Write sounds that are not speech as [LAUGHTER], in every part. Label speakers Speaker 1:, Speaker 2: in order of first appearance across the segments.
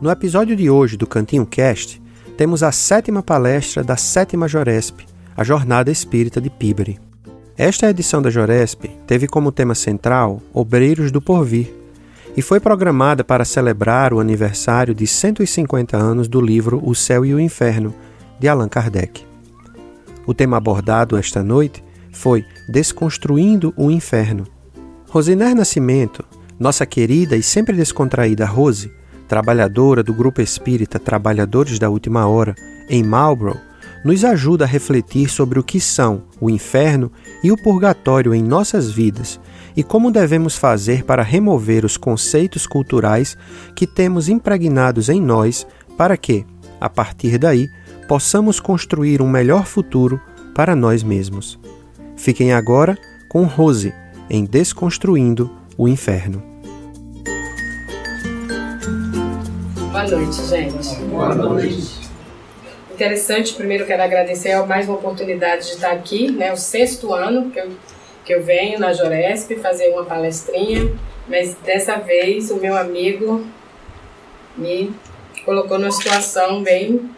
Speaker 1: No episódio de hoje do Cantinho Cast, temos a sétima palestra da sétima Joresp, a Jornada Espírita de Piberi. Esta edição da Joresp teve como tema central Obreiros do Porvir e foi programada para celebrar o aniversário de 150 anos do livro O Céu e o Inferno, de Allan Kardec. O tema abordado esta noite foi Desconstruindo o Inferno. Rosiner Nascimento, nossa querida e sempre descontraída Rose, trabalhadora do Grupo Espírita Trabalhadores da Última Hora, em Marlborough, nos ajuda a refletir sobre o que são o inferno e o purgatório em nossas vidas e como devemos fazer para remover os conceitos culturais que temos impregnados em nós para que, a partir daí, possamos construir um melhor futuro para nós mesmos. Fiquem agora com Rose em Desconstruindo o Inferno.
Speaker 2: Boa noite, gente.
Speaker 3: Boa noite.
Speaker 2: Interessante, primeiro quero agradecer a mais uma oportunidade de estar aqui, né, o sexto ano que eu, que eu venho na Joresp fazer uma palestrinha, mas dessa vez o meu amigo me colocou numa situação bem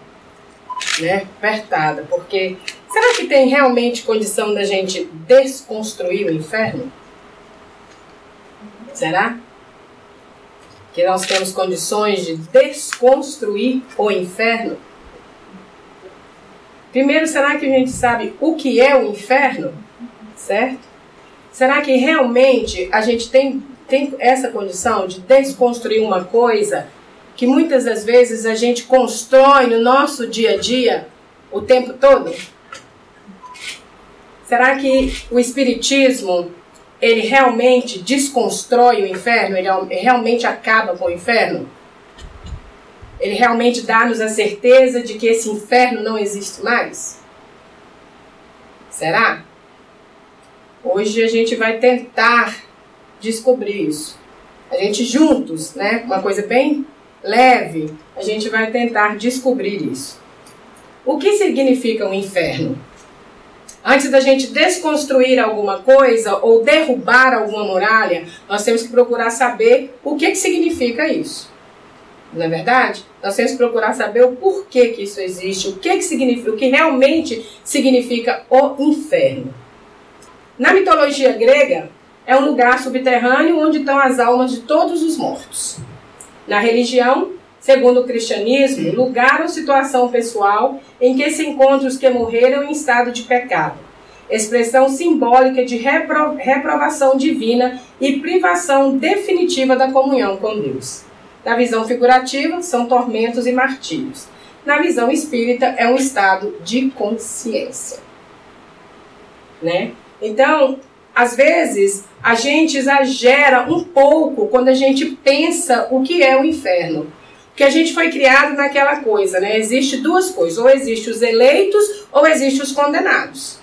Speaker 2: né, apertada, porque será que tem realmente condição da gente desconstruir o inferno? Será? Que nós temos condições de desconstruir o inferno? Primeiro, será que a gente sabe o que é o inferno? Certo? Será que realmente a gente tem, tem essa condição de desconstruir uma coisa que muitas das vezes a gente constrói no nosso dia a dia o tempo todo? Será que o Espiritismo ele realmente desconstrói o inferno? Ele realmente acaba com o inferno? Ele realmente dá-nos a certeza de que esse inferno não existe mais? Será? Hoje a gente vai tentar descobrir isso. A gente juntos, né? Uma coisa bem leve, a gente vai tentar descobrir isso. O que significa um inferno? Antes da gente desconstruir alguma coisa ou derrubar alguma muralha, nós temos que procurar saber o que, que significa isso. Não é verdade? Nós temos que procurar saber o porquê que isso existe, o que, que significa, o que realmente significa o inferno. Na mitologia grega, é um lugar subterrâneo onde estão as almas de todos os mortos. Na religião, segundo o cristianismo, lugar ou situação pessoal em que se encontram os que morreram em estado de pecado, expressão simbólica de repro reprovação divina e privação definitiva da comunhão com Deus. Na visão figurativa, são tormentos e martírios. Na visão espírita, é um estado de consciência. Né? Então, às vezes, a gente exagera um pouco quando a gente pensa o que é o inferno. Porque a gente foi criado naquela coisa, né? Existe duas coisas, ou existe os eleitos ou existe os condenados.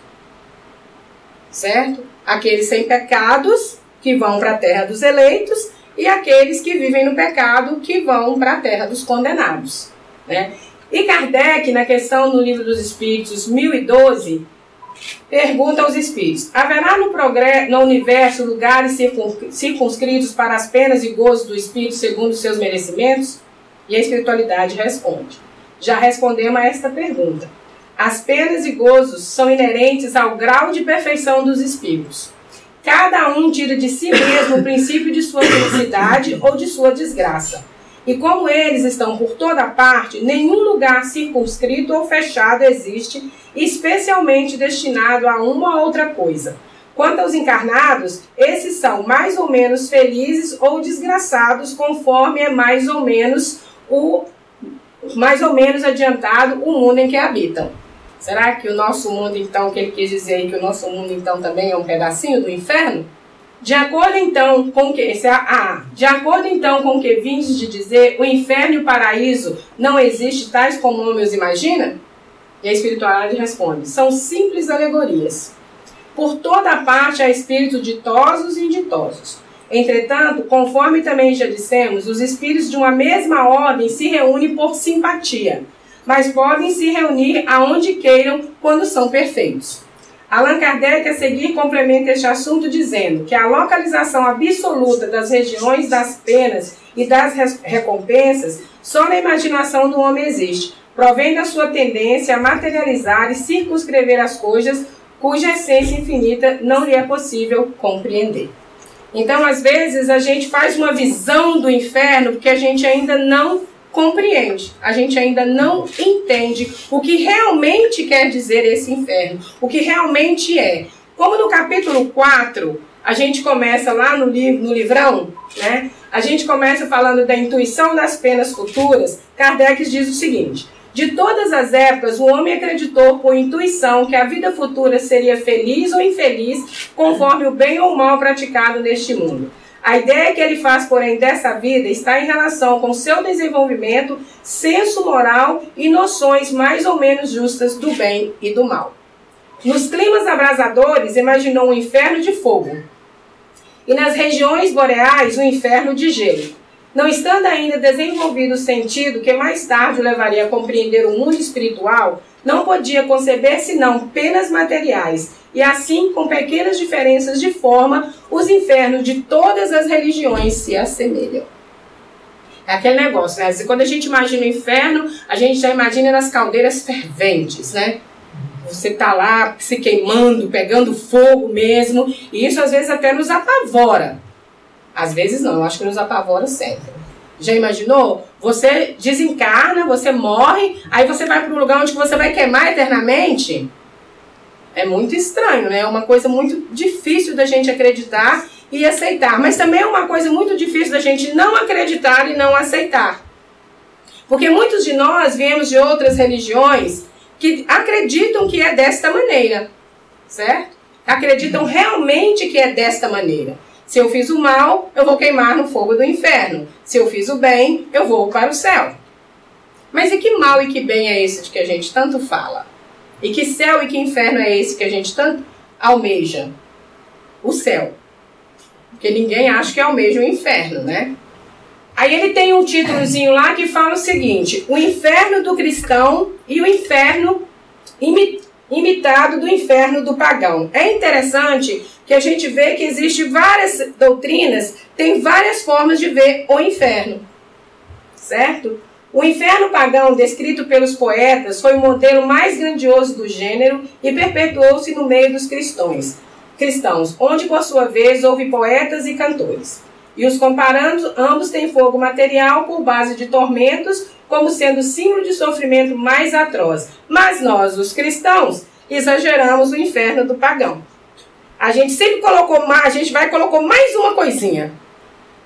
Speaker 2: Certo? Aqueles sem pecados que vão para a terra dos eleitos e aqueles que vivem no pecado que vão para a terra dos condenados, né? E Kardec, na questão no Livro dos Espíritos 1012, pergunta aos espíritos: haverá no, no universo lugares circunscritos para as penas e gozos do espírito segundo seus merecimentos? E a espiritualidade responde. Já respondemos a esta pergunta. As penas e gozos são inerentes ao grau de perfeição dos espíritos. Cada um tira de si mesmo o princípio de sua felicidade ou de sua desgraça. E como eles estão por toda parte, nenhum lugar circunscrito ou fechado existe, especialmente destinado a uma ou outra coisa. Quanto aos encarnados, esses são mais ou menos felizes ou desgraçados, conforme é mais ou menos o mais ou menos adiantado o mundo em que habitam. Será que o nosso mundo, então, que ele quis dizer que o nosso mundo, então, também é um pedacinho do inferno? De acordo então com que esse é de acordo então com que vindes de dizer, o inferno e o paraíso não existem tais como o homem os imagina? E a espiritualidade responde: são simples alegorias. Por toda parte há espíritos ditosos e inditosos. Entretanto, conforme também já dissemos, os espíritos de uma mesma ordem se reúnem por simpatia, mas podem se reunir aonde queiram quando são perfeitos. Allan Kardec a seguir complementa este assunto dizendo que a localização absoluta das regiões das penas e das recompensas só na imaginação do homem existe, provém da sua tendência a materializar e circunscrever as coisas cuja essência infinita não lhe é possível compreender. Então, às vezes, a gente faz uma visão do inferno porque a gente ainda não compreende, a gente ainda não entende o que realmente quer dizer esse inferno, o que realmente é. Como no capítulo 4, a gente começa lá no, livro, no livrão, né? A gente começa falando da intuição das penas futuras. Kardec diz o seguinte: de todas as épocas, o homem acreditou por intuição que a vida futura seria feliz ou infeliz, conforme o bem ou mal praticado neste mundo. A ideia que ele faz, porém, dessa vida está em relação com seu desenvolvimento, senso moral e noções mais ou menos justas do bem e do mal. Nos climas abrasadores, imaginou um inferno de fogo, e nas regiões boreais, um inferno de gelo. Não estando ainda desenvolvido o sentido que mais tarde o levaria a compreender o mundo espiritual, não podia conceber senão penas materiais, e assim, com pequenas diferenças de forma, os infernos de todas as religiões se assemelham. É aquele negócio, né? Quando a gente imagina o inferno, a gente já imagina nas caldeiras ferventes, né? Você tá lá se queimando, pegando fogo mesmo, e isso às vezes até nos apavora. Às vezes não, eu acho que nos apavora sempre. Já imaginou? Você desencarna, você morre, aí você vai para um lugar onde você vai queimar eternamente? É muito estranho, né? É uma coisa muito difícil da gente acreditar e aceitar. Mas também é uma coisa muito difícil da gente não acreditar e não aceitar. Porque muitos de nós viemos de outras religiões que acreditam que é desta maneira, certo? Acreditam realmente que é desta maneira. Se eu fiz o mal, eu vou queimar no fogo do inferno. Se eu fiz o bem, eu vou para o céu. Mas e que mal e que bem é esse de que a gente tanto fala? E que céu e que inferno é esse que a gente tanto almeja? O céu. Porque ninguém acha que almeja o inferno, né? Aí ele tem um títulozinho lá que fala o seguinte: o inferno do cristão e o inferno imitado do inferno do pagão. É interessante que a gente vê que existe várias doutrinas, tem várias formas de ver o inferno. Certo? O inferno pagão, descrito pelos poetas, foi o modelo mais grandioso do gênero e perpetuou-se no meio dos cristãos, cristãos, onde por sua vez houve poetas e cantores. E os comparando, ambos têm fogo material por base de tormentos, como sendo símbolo de sofrimento mais atroz. Mas nós, os cristãos, exageramos o inferno do pagão. A gente sempre colocou mais, a gente vai colocou mais uma coisinha.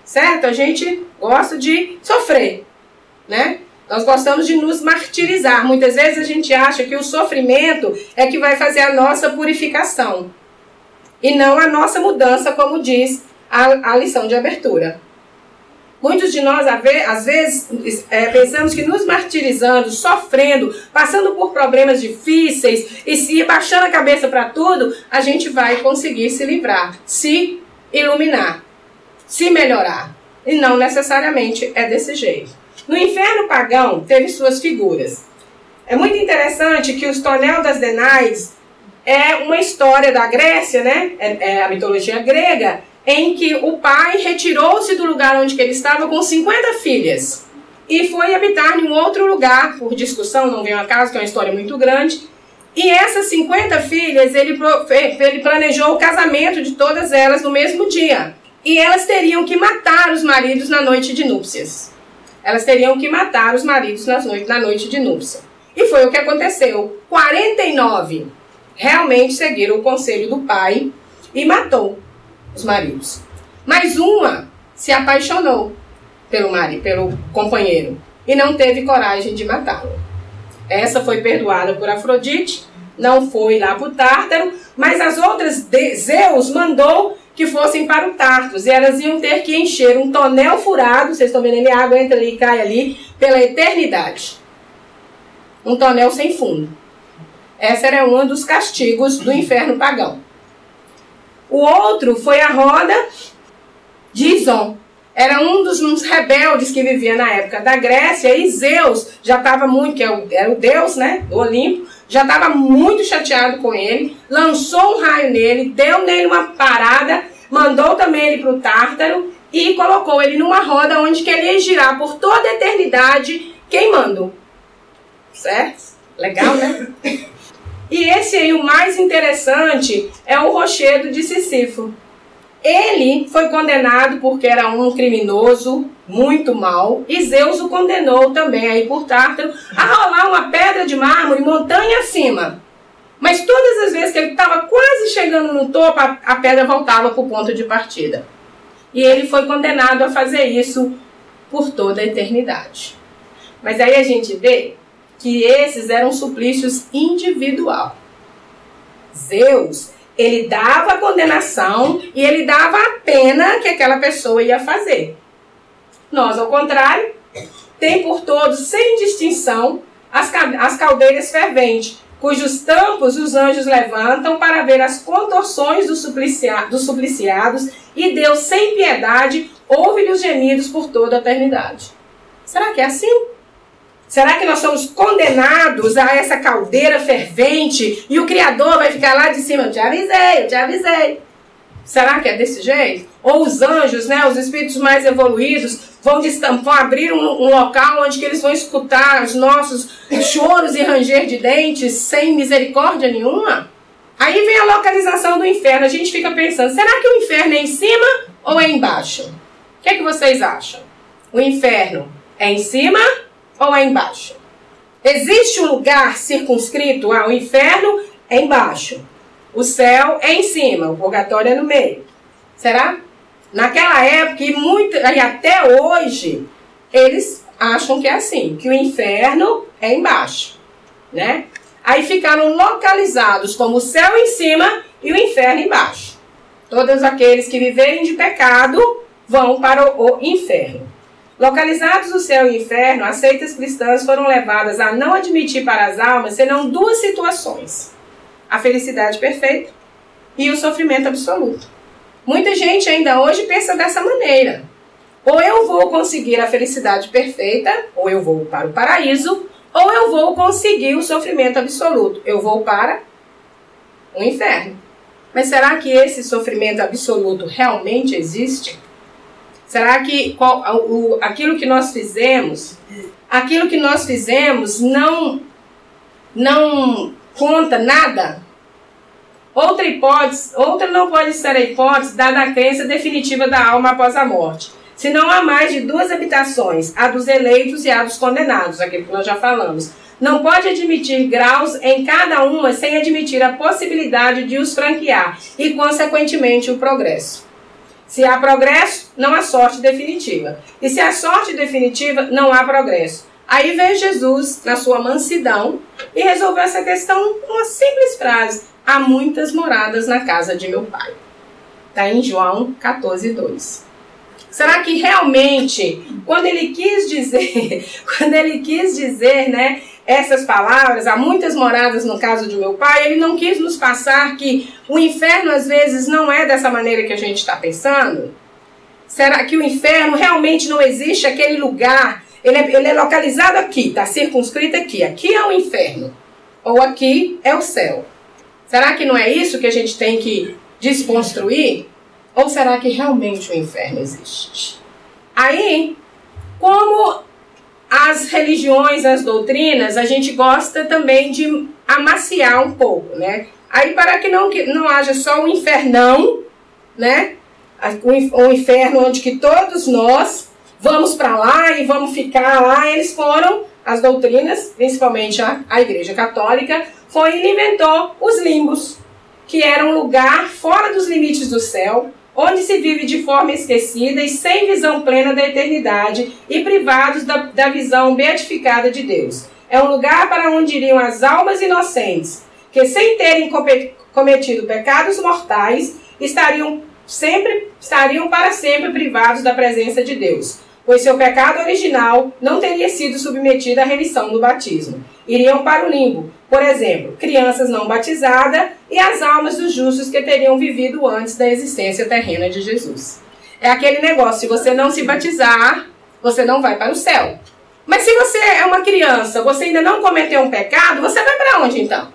Speaker 2: Certo? A gente gosta de sofrer né? Nós gostamos de nos martirizar. Muitas vezes a gente acha que o sofrimento é que vai fazer a nossa purificação e não a nossa mudança, como diz a, a lição de abertura. Muitos de nós, às vezes, é, pensamos que nos martirizando, sofrendo, passando por problemas difíceis e se baixando a cabeça para tudo, a gente vai conseguir se livrar, se iluminar, se melhorar. E não necessariamente é desse jeito. No inferno pagão, teve suas figuras. É muito interessante que os Tonel das Denais é uma história da Grécia, né? É, é a mitologia grega, em que o pai retirou-se do lugar onde ele estava com 50 filhas e foi habitar em um outro lugar, por discussão, não vem a caso, que é uma história muito grande. E essas 50 filhas, ele, ele planejou o casamento de todas elas no mesmo dia. E elas teriam que matar os maridos na noite de núpcias elas teriam que matar os maridos nas noite, na noite de núpcia. E foi o que aconteceu. 49 realmente seguiram o conselho do pai e matou os maridos. Mas uma se apaixonou pelo marido, pelo companheiro e não teve coragem de matá-lo. Essa foi perdoada por Afrodite, não foi lá para o Tártaro, mas as outras, Zeus mandou que fossem para o Tartus. E elas iam ter que encher um tonel furado, vocês estão vendo a água entra ali e cai ali, pela eternidade. Um tonel sem fundo. Esse era um dos castigos do inferno pagão. O outro foi a roda de Ison. Era um dos uns rebeldes que vivia na época da Grécia e Zeus já estava muito, que é era o deus né, do Olimpo, já estava muito chateado com ele, lançou um raio nele, deu nele uma parada, mandou também ele para o Tártaro e colocou ele numa roda onde que ele ia girar por toda a eternidade queimando. Certo? Legal, né? [LAUGHS] E esse aí, o mais interessante, é o rochedo de Sísifo. Ele foi condenado porque era um criminoso muito mal, e Zeus o condenou também aí por Tártaro a rolar uma pedra de mármore montanha acima. Mas todas as vezes que ele estava quase chegando no topo, a, a pedra voltava para o ponto de partida. E ele foi condenado a fazer isso por toda a eternidade. Mas aí a gente vê que esses eram suplícios individual. Zeus, ele dava a condenação e ele dava a pena que aquela pessoa ia fazer. Nós, ao contrário, tem por todos, sem distinção, as, as caldeiras ferventes, cujos tampos os anjos levantam para ver as contorções dos, suplicia, dos supliciados, e Deus, sem piedade, ouve-lhe os gemidos por toda a eternidade. Será que é assim? Será que nós somos condenados a essa caldeira fervente e o Criador vai ficar lá de cima? Eu te avisei, eu te avisei. Será que é desse jeito? Ou os anjos, né, os espíritos mais evoluídos, vão, vão abrir um, um, local onde que eles vão escutar os nossos choros e ranger de dentes sem misericórdia nenhuma? Aí vem a localização do inferno. A gente fica pensando, será que o inferno é em cima ou é embaixo? O que, é que vocês acham? O inferno é em cima ou é embaixo? Existe um lugar circunscrito ao inferno? É embaixo. O céu é em cima, o purgatório é no meio. Será? Naquela época, e, muito, e até hoje, eles acham que é assim, que o inferno é embaixo. Né? Aí ficaram localizados como o céu em cima e o inferno embaixo. Todos aqueles que viverem de pecado vão para o inferno. Localizados no céu e inferno, as seitas cristãs foram levadas a não admitir para as almas senão duas situações: a felicidade perfeita e o sofrimento absoluto. Muita gente ainda hoje pensa dessa maneira. Ou eu vou conseguir a felicidade perfeita, ou eu vou para o paraíso, ou eu vou conseguir o sofrimento absoluto. Eu vou para o inferno. Mas será que esse sofrimento absoluto realmente existe? Será que qual, o, aquilo que nós fizemos, aquilo que nós fizemos não não conta nada? Outra hipótese, outra não pode ser a hipótese dada a crença definitiva da alma após a morte. Se não há mais de duas habitações, a dos eleitos e a dos condenados, aquilo que nós já falamos. Não pode admitir graus em cada uma sem admitir a possibilidade de os franquear e, consequentemente, o progresso. Se há progresso, não há sorte definitiva. E se há sorte definitiva, não há progresso. Aí veio Jesus, na sua mansidão, e resolveu essa questão com uma simples frase: Há muitas moradas na casa de meu pai. Está em João 14, 2. Será que realmente, quando ele quis dizer, [LAUGHS] quando ele quis dizer, né, essas palavras, há muitas moradas no caso de meu pai, ele não quis nos passar que o inferno às vezes não é dessa maneira que a gente está pensando? Será que o inferno realmente não existe aquele lugar? Ele é, ele é localizado aqui, está circunscrito aqui. Aqui é o inferno. Ou aqui é o céu. Será que não é isso que a gente tem que desconstruir? Ou será que realmente o inferno existe? Aí, como as religiões, as doutrinas, a gente gosta também de amaciar um pouco, né? Aí para que não, que não haja só um infernão, né? Um inferno onde que todos nós vamos para lá e vamos ficar lá, eles foram, as doutrinas, principalmente a, a Igreja Católica, foi e inventou os limbos, que era um lugar fora dos limites do céu, onde se vive de forma esquecida e sem visão plena da eternidade e privados da, da visão beatificada de Deus. É um lugar para onde iriam as almas inocentes, que sem terem cometido pecados mortais, estariam sempre estariam para sempre privados da presença de Deus, pois seu pecado original não teria sido submetido à remissão no batismo. Iriam para o limbo, por exemplo, crianças não batizadas e as almas dos justos que teriam vivido antes da existência terrena de Jesus. É aquele negócio, se você não se batizar, você não vai para o céu. Mas se você é uma criança, você ainda não cometeu um pecado, você vai para onde então?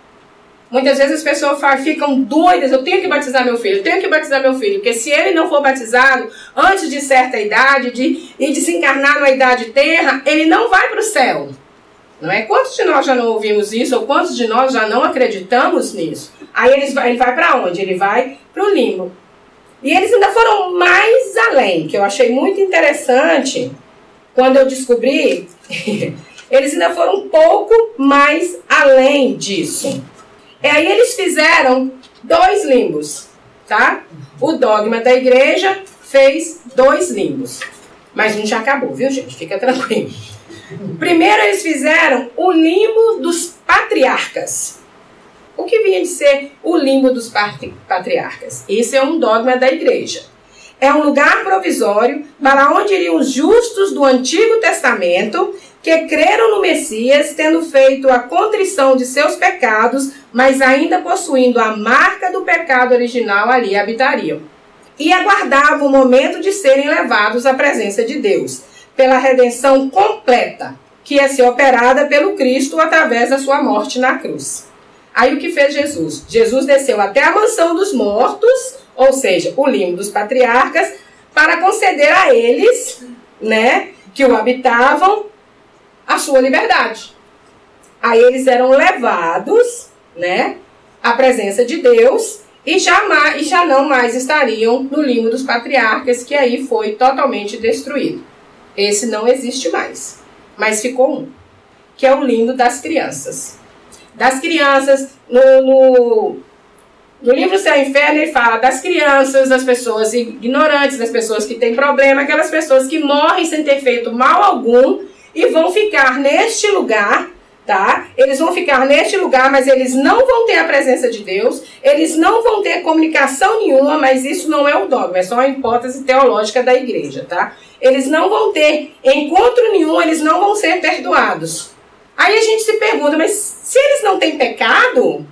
Speaker 2: Muitas vezes as pessoas ficam doidas, eu tenho que batizar meu filho, eu tenho que batizar meu filho, porque se ele não for batizado antes de certa idade de, e de se encarnar na idade terra, ele não vai para o céu. Não é? Quantos de nós já não ouvimos isso, ou quantos de nós já não acreditamos nisso? Aí ele vai, ele vai para onde? Ele vai para o limbo. E eles ainda foram mais além, que eu achei muito interessante quando eu descobri, [LAUGHS] eles ainda foram um pouco mais além disso. E aí eles fizeram dois limbos, tá? O dogma da igreja fez dois limbos. Mas um já acabou, viu, gente? Fica tranquilo. Primeiro eles fizeram o limbo dos patriarcas. O que vinha de ser o limbo dos patriarcas? Esse é um dogma da igreja. É um lugar provisório para onde iriam os justos do Antigo Testamento que creram no Messias, tendo feito a contrição de seus pecados, mas ainda possuindo a marca do pecado original ali habitariam. E aguardavam o momento de serem levados à presença de Deus, pela redenção completa, que ia ser operada pelo Cristo através da sua morte na cruz. Aí o que fez Jesus? Jesus desceu até a mansão dos mortos, ou seja, o limbo dos patriarcas, para conceder a eles, né, que o habitavam, a sua liberdade. Aí eles eram levados, né, à presença de Deus e já, e já não mais estariam no limbo dos patriarcas, que aí foi totalmente destruído. Esse não existe mais, mas ficou um, que é o limbo das crianças. Das crianças, no, no, no livro Céu e Inferno, ele fala das crianças, das pessoas ignorantes, das pessoas que têm problema, aquelas pessoas que morrem sem ter feito mal algum e vão ficar neste lugar, tá? Eles vão ficar neste lugar, mas eles não vão ter a presença de Deus, eles não vão ter comunicação nenhuma, mas isso não é o dogma, é só uma hipótese teológica da igreja, tá? Eles não vão ter encontro nenhum, eles não vão ser perdoados. Aí a gente se pergunta, mas se eles não têm pecado,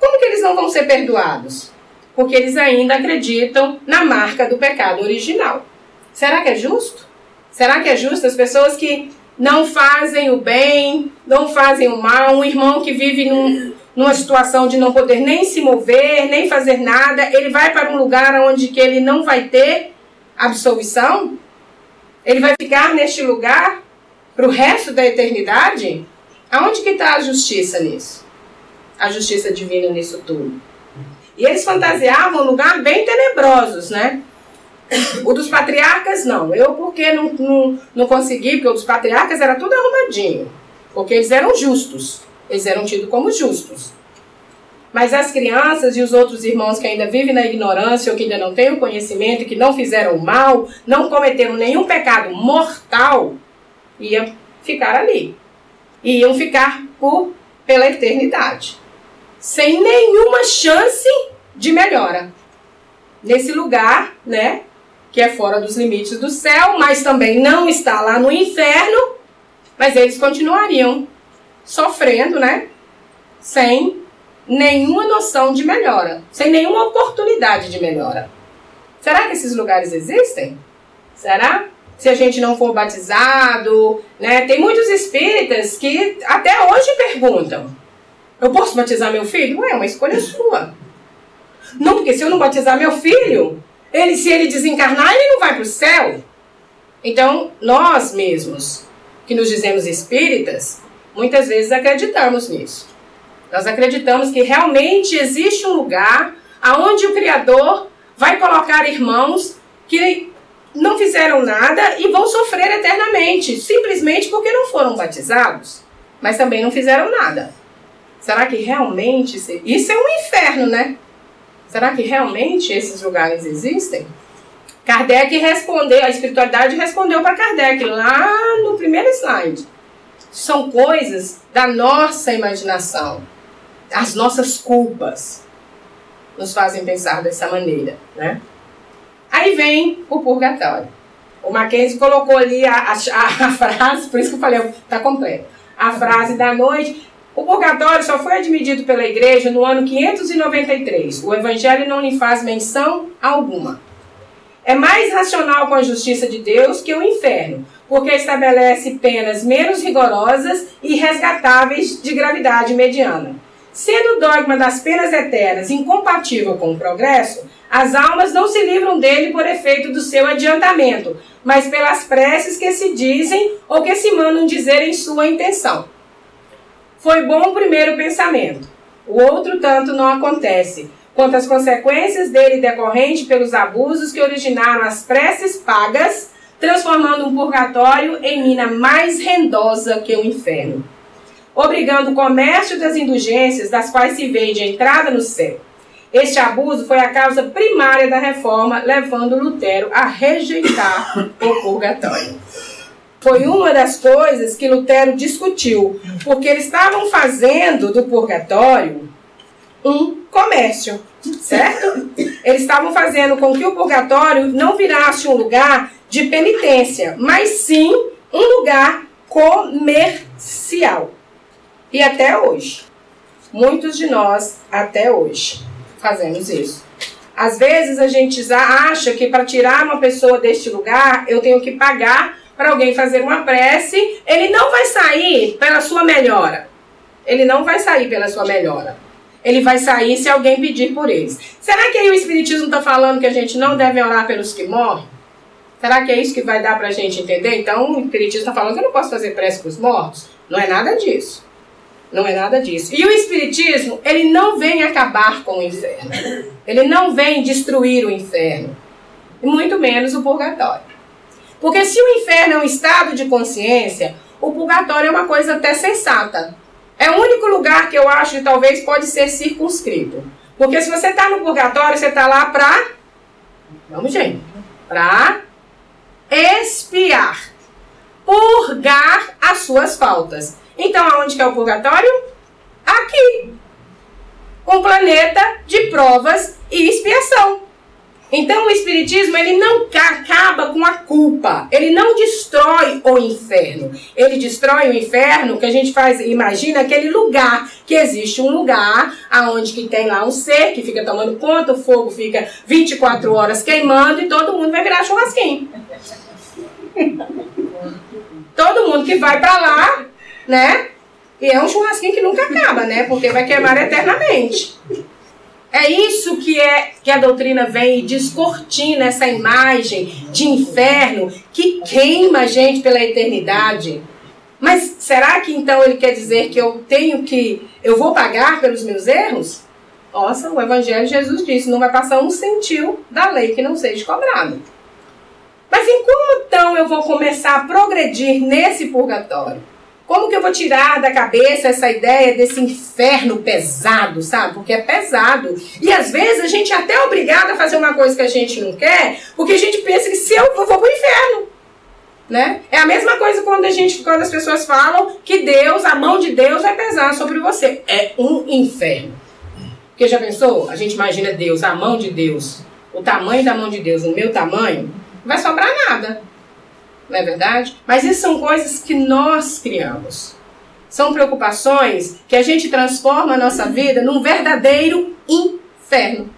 Speaker 2: como que eles não vão ser perdoados? Porque eles ainda acreditam na marca do pecado original. Será que é justo? Será que é justo as pessoas que não fazem o bem, não fazem o mal, um irmão que vive num, numa situação de não poder nem se mover, nem fazer nada, ele vai para um lugar onde que ele não vai ter absolvição? Ele vai ficar neste lugar para o resto da eternidade? Aonde que está a justiça nisso? A justiça divina nisso tudo. E eles fantasiavam um lugar bem tenebrosos, né? O dos patriarcas, não. Eu, porque não, não, não consegui, porque o dos patriarcas era tudo arrumadinho. Porque eles eram justos. Eles eram tidos como justos. Mas as crianças e os outros irmãos que ainda vivem na ignorância ou que ainda não têm o conhecimento, que não fizeram mal, não cometeram nenhum pecado mortal, iam ficar ali. Iam ficar por, pela eternidade. Sem nenhuma chance de melhora. Nesse lugar, né? Que é fora dos limites do céu, mas também não está lá no inferno, mas eles continuariam sofrendo, né? Sem nenhuma noção de melhora, sem nenhuma oportunidade de melhora. Será que esses lugares existem? Será? Se a gente não for batizado, né? Tem muitos espíritas que até hoje perguntam: eu posso batizar meu filho? Não é uma escolha sua. Não, porque se eu não batizar meu filho, ele, se ele desencarnar, ele não vai para o céu. Então, nós mesmos, que nos dizemos espíritas, muitas vezes acreditamos nisso. Nós acreditamos que realmente existe um lugar aonde o Criador vai colocar irmãos que não fizeram nada e vão sofrer eternamente, simplesmente porque não foram batizados, mas também não fizeram nada. Será que realmente isso é um inferno, né? Será que realmente esses lugares existem? Kardec respondeu, a espiritualidade respondeu para Kardec lá no primeiro slide. São coisas da nossa imaginação. As nossas culpas nos fazem pensar dessa maneira, né? Aí vem o purgatório. O Mackenzie colocou ali a, a, a, frase, por isso que eu falei, está completo. A frase da noite. O purgatório só foi admitido pela igreja no ano 593. O evangelho não lhe faz menção alguma. É mais racional com a justiça de Deus que o inferno, porque estabelece penas menos rigorosas e resgatáveis de gravidade mediana. Sendo o dogma das penas eternas incompatível com o progresso, as almas não se livram dele por efeito do seu adiantamento, mas pelas preces que se dizem ou que se mandam dizer em sua intenção. Foi bom o primeiro pensamento. O outro tanto não acontece, quanto às consequências dele decorrente pelos abusos que originaram as preces pagas, transformando um purgatório em mina mais rendosa que o inferno, obrigando o comércio das indulgências das quais se vende entrada no céu. Este abuso foi a causa primária da reforma, levando Lutero a rejeitar o purgatório. Foi uma das coisas que Lutero discutiu, porque eles estavam fazendo do purgatório um comércio, certo? Eles estavam fazendo com que o purgatório não virasse um lugar de penitência, mas sim um lugar comercial. E até hoje, muitos de nós, até hoje, fazemos isso. Às vezes a gente acha que para tirar uma pessoa deste lugar, eu tenho que pagar para alguém fazer uma prece. Ele não vai sair pela sua melhora. Ele não vai sair pela sua melhora ele vai sair se alguém pedir por eles. Será que aí o Espiritismo está falando que a gente não deve orar pelos que morrem? Será que é isso que vai dar para a gente entender? Então, o Espiritismo está falando que eu não posso fazer prece para os mortos? Não é nada disso. Não é nada disso. E o Espiritismo, ele não vem acabar com o inferno. Ele não vem destruir o inferno. E muito menos o purgatório. Porque se o inferno é um estado de consciência, o purgatório é uma coisa até sensata. É o único lugar que eu acho que talvez pode ser circunscrito. Porque se você está no purgatório, você está lá para. Vamos, gente. Para expiar. Purgar as suas faltas. Então, aonde que é o purgatório? Aqui. Um planeta de provas e expiação. Então o espiritismo ele não acaba com a culpa, ele não destrói o inferno. Ele destrói o inferno que a gente faz, imagina aquele lugar que existe um lugar aonde que tem lá um ser que fica tomando conta, o fogo fica 24 horas queimando e todo mundo vai virar churrasquinho. [LAUGHS] todo mundo que vai para lá, né? E é um churrasquinho que nunca acaba, né? Porque vai queimar eternamente. É isso que é que a doutrina vem e descortina essa imagem de inferno que queima a gente pela eternidade. Mas será que então ele quer dizer que eu tenho que eu vou pagar pelos meus erros? Nossa, o evangelho Jesus disse, não vai passar um centil da lei que não seja cobrado. Mas em como então eu vou começar a progredir nesse purgatório? Como que eu vou tirar da cabeça essa ideia desse inferno pesado, sabe? Porque é pesado. E às vezes a gente é até obrigado a fazer uma coisa que a gente não quer, porque a gente pensa que se eu, eu vou pro inferno. Né? É a mesma coisa quando a gente, quando as pessoas falam que Deus, a mão de Deus vai pesar sobre você. É um inferno. Porque já pensou? A gente imagina Deus, a mão de Deus, o tamanho da mão de Deus, o meu tamanho, não vai sobrar nada não é verdade? Mas isso são coisas que nós criamos. São preocupações que a gente transforma a nossa vida num verdadeiro inferno.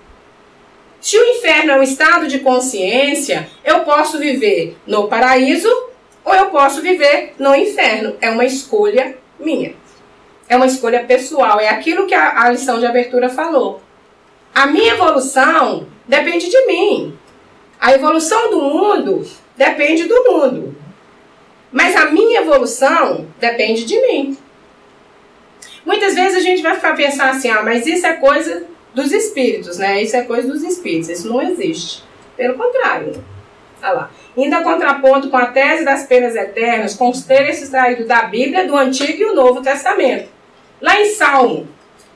Speaker 2: Se o inferno é um estado de consciência, eu posso viver no paraíso ou eu posso viver no inferno. É uma escolha minha. É uma escolha pessoal. É aquilo que a, a lição de abertura falou. A minha evolução depende de mim. A evolução do mundo depende do mundo. Mas a minha evolução depende de mim. Muitas vezes a gente vai ficar pensando assim, ah, mas isso é coisa dos espíritos, né? Isso é coisa dos espíritos, isso não existe. Pelo contrário. Olha lá. Ainda contraponto com a tese das penas eternas, com os textos extraídos da Bíblia, do Antigo e o Novo Testamento. Lá em Salmo,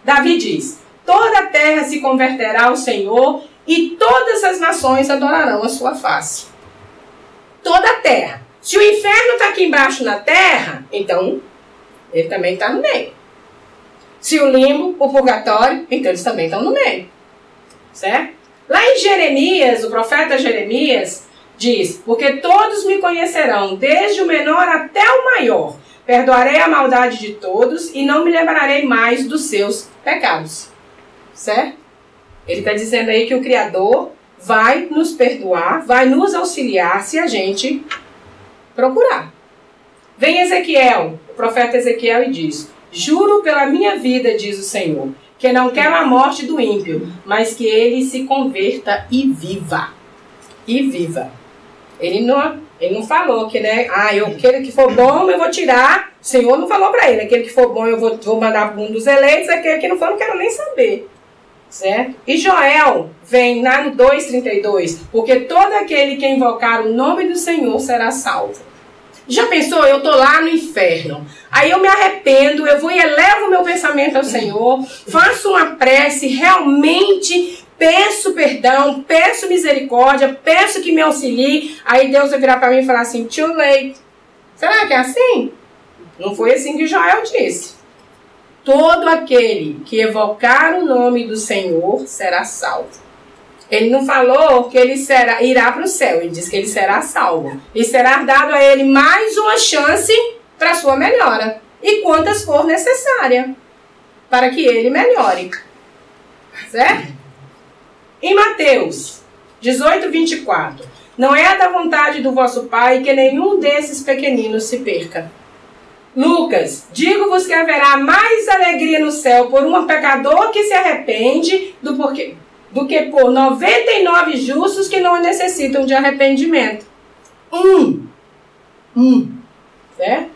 Speaker 2: Davi diz: Toda a terra se converterá ao Senhor e todas as nações adorarão a sua face toda a terra. Se o inferno está aqui embaixo na terra, então ele também está no meio. Se o limbo, o purgatório, então eles também estão no meio. Certo? Lá em Jeremias, o profeta Jeremias diz: Porque todos me conhecerão, desde o menor até o maior. Perdoarei a maldade de todos e não me lembrarei mais dos seus pecados. Certo? Ele está dizendo aí que o Criador vai nos perdoar, vai nos auxiliar se a gente procurar. Vem Ezequiel, o profeta Ezequiel, e diz: Juro pela minha vida, diz o Senhor, que não quero a morte do ímpio, mas que ele se converta e viva. E viva. Ele não, ele não falou que, né? Ah, eu aquele que for bom, eu vou tirar. O Senhor não falou para ele. Aquele que for bom, eu vou, vou mandar para um dos eleitos. Aquele que não for, não quero nem saber. Certo? E Joel vem lá no 2,32. Porque todo aquele que invocar o nome do Senhor será salvo. Já pensou? Eu tô lá no inferno. Aí eu me arrependo, eu vou e elevo meu pensamento ao Senhor, faço uma prece, realmente peço perdão, peço misericórdia, peço que me auxilie. Aí Deus vai virar para mim e falar assim: too late. Será que é assim? Não foi assim que Joel disse. Todo aquele que evocar o nome do Senhor será salvo. Ele não falou que ele será, irá para o céu, ele disse que ele será salvo. E será dado a ele mais uma chance para sua melhora. E quantas for necessária para que ele melhore. Certo? Em Mateus 18, 24. Não é da vontade do vosso Pai que nenhum desses pequeninos se perca. Lucas, digo-vos que haverá mais alegria no céu por um pecador que se arrepende do porquê do que por 99 justos que não necessitam de arrependimento. Um. Um. Certo?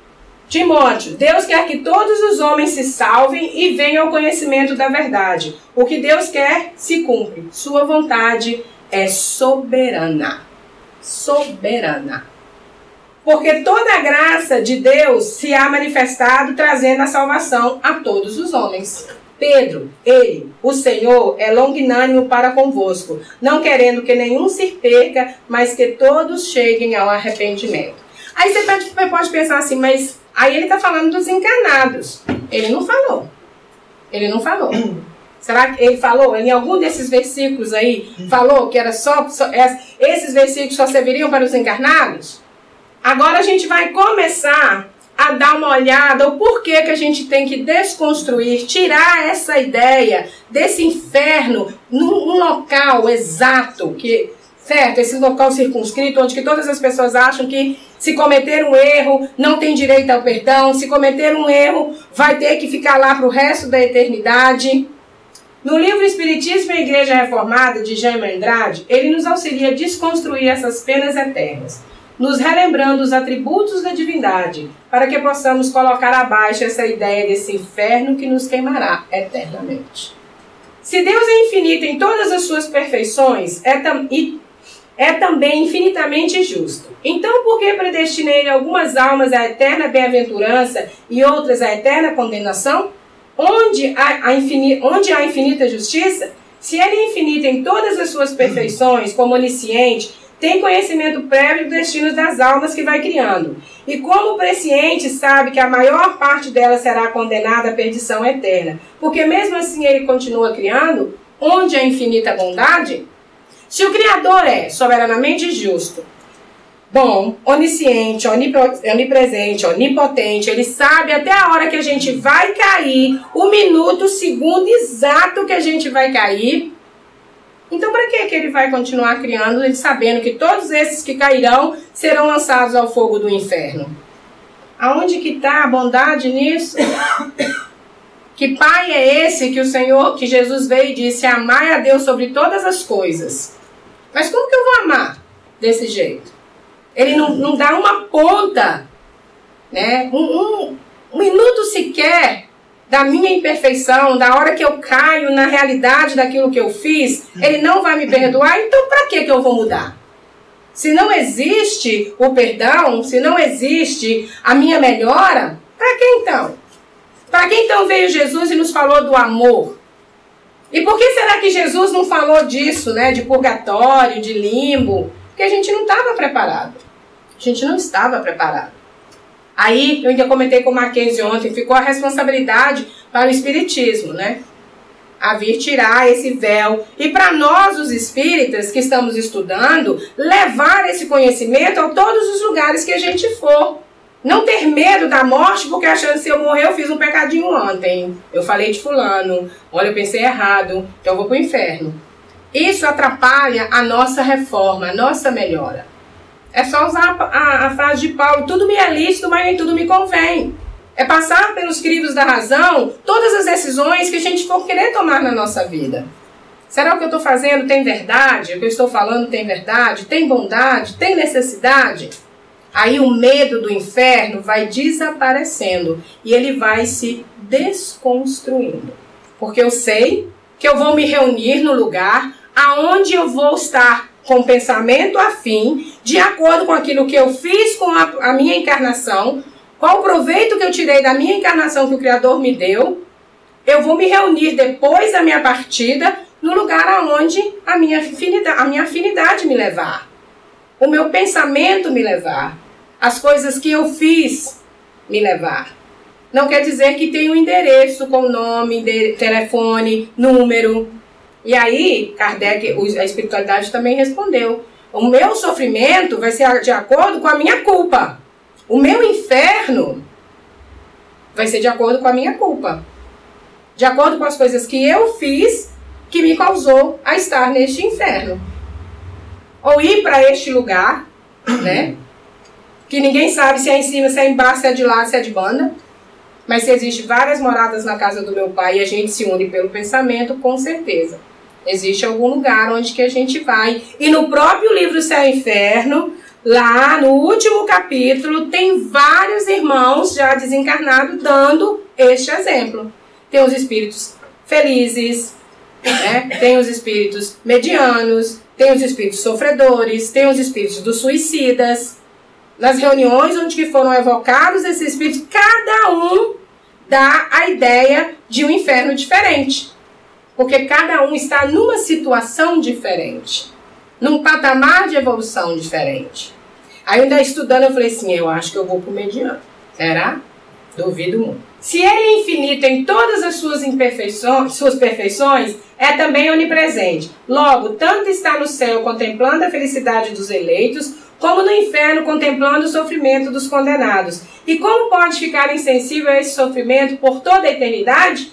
Speaker 2: Timóteo, Deus quer que todos os homens se salvem e venham ao conhecimento da verdade. O que Deus quer se cumpre. Sua vontade é soberana. Soberana. Porque toda a graça de Deus se há manifestado trazendo a salvação a todos os homens. Pedro, ele, o Senhor, é longânimo para convosco, não querendo que nenhum se perca, mas que todos cheguem ao arrependimento. Aí você pode, pensar assim, mas aí ele está falando dos encarnados. Ele não falou. Ele não falou. Será que ele falou? Em algum desses versículos aí, falou que era só, só esses versículos só serviriam para os encarnados? Agora a gente vai começar a dar uma olhada o porquê que a gente tem que desconstruir, tirar essa ideia desse inferno num, local exato que certo? Esse local circunscrito onde que todas as pessoas acham que se cometer um erro não tem direito ao perdão, se cometer um erro vai ter que ficar lá para o resto da eternidade. No livro Espiritismo e Igreja Reformada de Jaime Andrade, ele nos auxilia a desconstruir essas penas eternas nos relembrando os atributos da divindade, para que possamos colocar abaixo essa ideia desse inferno que nos queimará eternamente. Se Deus é infinito em todas as suas perfeições, é, tam é também infinitamente justo. Então, por que predestinei algumas almas à eterna bem-aventurança e outras à eterna condenação? Onde há, a onde há infinita justiça? Se ele é infinito em todas as suas perfeições, como onisciente, tem conhecimento prévio do destino das almas que vai criando. E como o presciente sabe que a maior parte delas será condenada à perdição eterna, porque mesmo assim ele continua criando, onde a infinita bondade? Se o Criador é soberanamente justo, bom, onisciente, onipresente, onipotente, ele sabe até a hora que a gente vai cair, o minuto, o segundo exato que a gente vai cair, então, para que, ele vai continuar criando, ele sabendo que todos esses que cairão serão lançados ao fogo do inferno? Aonde que está a bondade nisso? [COUGHS] Que pai é esse que o Senhor, que Jesus veio e disse: Amai a Deus sobre todas as coisas. Mas como que eu vou amar desse jeito? Ele não, não dá uma ponta, né? um, um, um minuto sequer da minha imperfeição, da hora que eu caio na realidade daquilo que eu fiz, ele não vai me perdoar, então para que, que eu vou mudar? Se não existe o perdão, se não existe a minha melhora, para que então? Para que então veio Jesus e nos falou do amor? E por que será que Jesus não falou disso, né? De purgatório, de limbo? Porque a gente não estava preparado. A gente não estava preparado. Aí, eu ainda comentei com o Mackenzie ontem, ficou a responsabilidade para o Espiritismo, né? a vir tirar esse véu e para nós, os espíritas que estamos estudando, levar esse conhecimento a todos os lugares que a gente for. Não ter medo da morte, porque achando que se eu morrer, eu fiz um pecadinho ontem. Eu falei de fulano, olha, eu pensei errado, então eu vou para o inferno. Isso atrapalha a nossa reforma, a nossa melhora. É só usar a, a, a frase de Paulo: tudo me é lícito, mas nem tudo me convém. É passar pelos crivos da razão todas as decisões que a gente for querer tomar na nossa vida. Será o que eu estou fazendo tem verdade? O que eu estou falando tem verdade? Tem bondade? Tem necessidade? Aí o medo do inferno vai desaparecendo e ele vai se desconstruindo. Porque eu sei que eu vou me reunir no lugar aonde eu vou estar com pensamento afim, de acordo com aquilo que eu fiz com a, a minha encarnação, qual o proveito que eu tirei da minha encarnação que o Criador me deu, eu vou me reunir depois da minha partida no lugar aonde a minha afinidade, a minha afinidade me levar, o meu pensamento me levar, as coisas que eu fiz me levar. Não quer dizer que tem um endereço com nome, telefone, número. E aí, Kardec, a espiritualidade também respondeu: o meu sofrimento vai ser de acordo com a minha culpa. O meu inferno vai ser de acordo com a minha culpa. De acordo com as coisas que eu fiz que me causou a estar neste inferno. Ou ir para este lugar, [COUGHS] né? Que ninguém sabe se é em cima, se é embaixo, se é de lado, se é de banda. Mas se existe várias moradas na casa do meu pai e a gente se une pelo pensamento, com certeza. Existe algum lugar onde que a gente vai. E no próprio livro Céu e Inferno, Lá no último capítulo, tem vários irmãos já desencarnados dando este exemplo. Tem os espíritos felizes, né? tem os espíritos medianos, tem os espíritos sofredores, tem os espíritos dos suicidas. Nas reuniões onde que foram evocados esses espíritos, cada um dá a ideia de um inferno diferente. Porque cada um está numa situação diferente num patamar de evolução diferente. Ainda estudando, eu falei assim, eu acho que eu vou pro mediano. Será? Duvido muito. Se ele é infinito em todas as suas imperfeições, suas perfeições, é também onipresente. Logo, tanto está no céu contemplando a felicidade dos eleitos, como no inferno contemplando o sofrimento dos condenados. E como pode ficar insensível a esse sofrimento por toda a eternidade?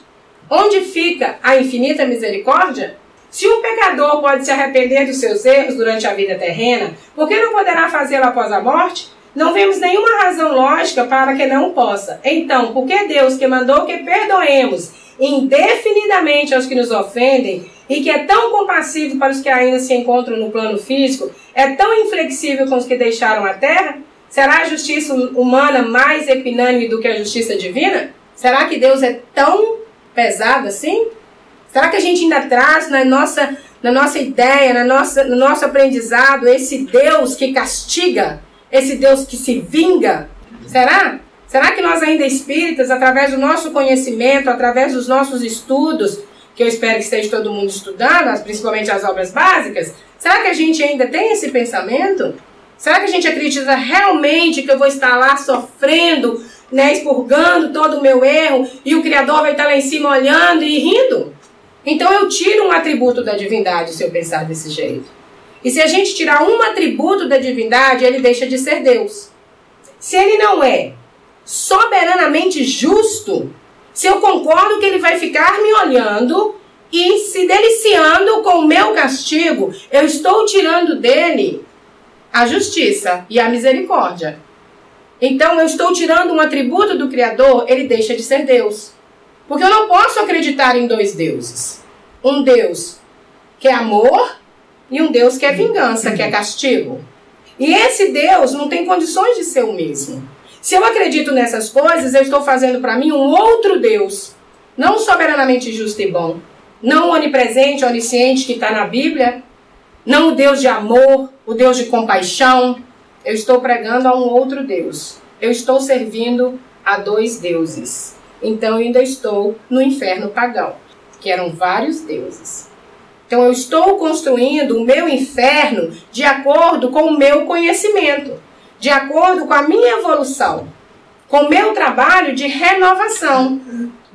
Speaker 2: Onde fica a infinita misericórdia? Se um pecador pode se arrepender dos seus erros durante a vida terrena, por que não poderá fazê-lo após a morte? Não vemos nenhuma razão lógica para que não possa. Então, por que Deus, que mandou que perdoemos indefinidamente aos que nos ofendem e que é tão compassivo para os que ainda se encontram no plano físico, é tão inflexível com os que deixaram a terra? Será a justiça humana mais equinânime do que a justiça divina? Será que Deus é tão pesado assim? Será que a gente ainda traz na nossa, na nossa ideia, na nossa, no nosso aprendizado, esse Deus que castiga, esse Deus que se vinga? Será? Será que nós ainda espíritas, através do nosso conhecimento, através dos nossos estudos, que eu espero que esteja todo mundo estudando, principalmente as obras básicas, será que a gente ainda tem esse pensamento? Será que a gente acredita realmente que eu vou estar lá sofrendo, né, expurgando todo o meu erro e o Criador vai estar lá em cima olhando e rindo? Então eu tiro um atributo da divindade se eu pensar desse jeito. E se a gente tirar um atributo da divindade, ele deixa de ser Deus. Se ele não é soberanamente justo, se eu concordo que ele vai ficar me olhando e se deliciando com o meu castigo, eu estou tirando dele a justiça e a misericórdia. Então eu estou tirando um atributo do Criador, ele deixa de ser Deus. Porque eu não posso acreditar em dois deuses. Um Deus que é amor e um Deus que é vingança, que é castigo. E esse Deus não tem condições de ser o mesmo. Se eu acredito nessas coisas, eu estou fazendo para mim um outro Deus, não soberanamente justo e bom, não onipresente, onisciente que está na Bíblia, não o Deus de amor, o Deus de compaixão. Eu estou pregando a um outro Deus. Eu estou servindo a dois deuses. Então eu ainda estou no inferno pagão, que eram vários deuses. Então eu estou construindo o meu inferno de acordo com o meu conhecimento, de acordo com a minha evolução, com o meu trabalho de renovação.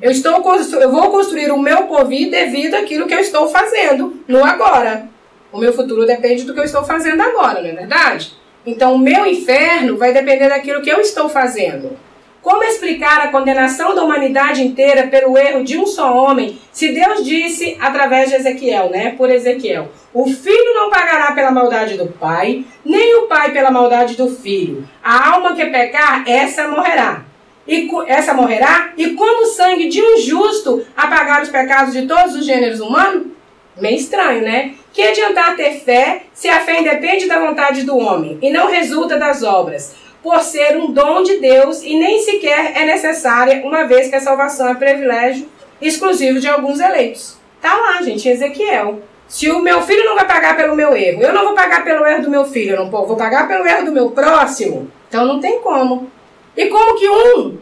Speaker 2: Eu, estou, eu vou construir o meu porvir devido àquilo que eu estou fazendo no agora. O meu futuro depende do que eu estou fazendo agora, não é verdade? Então, o meu inferno vai depender daquilo que eu estou fazendo. Como explicar a condenação da humanidade inteira pelo erro de um só homem, se Deus disse através de Ezequiel, né? Por Ezequiel: O filho não pagará pela maldade do pai, nem o pai pela maldade do filho. A alma que pecar, essa morrerá. E essa morrerá, e como o sangue de um justo apagar os pecados de todos os gêneros humanos? Meio estranho, né? Que adiantar ter fé se a fé independe da vontade do homem e não resulta das obras? por ser um dom de Deus e nem sequer é necessária, uma vez que a salvação é privilégio exclusivo de alguns eleitos. Tá lá, gente, Ezequiel. Se o meu filho não vai pagar pelo meu erro, eu não vou pagar pelo erro do meu filho, eu não vou pagar pelo erro do meu próximo. Então não tem como. E como que um,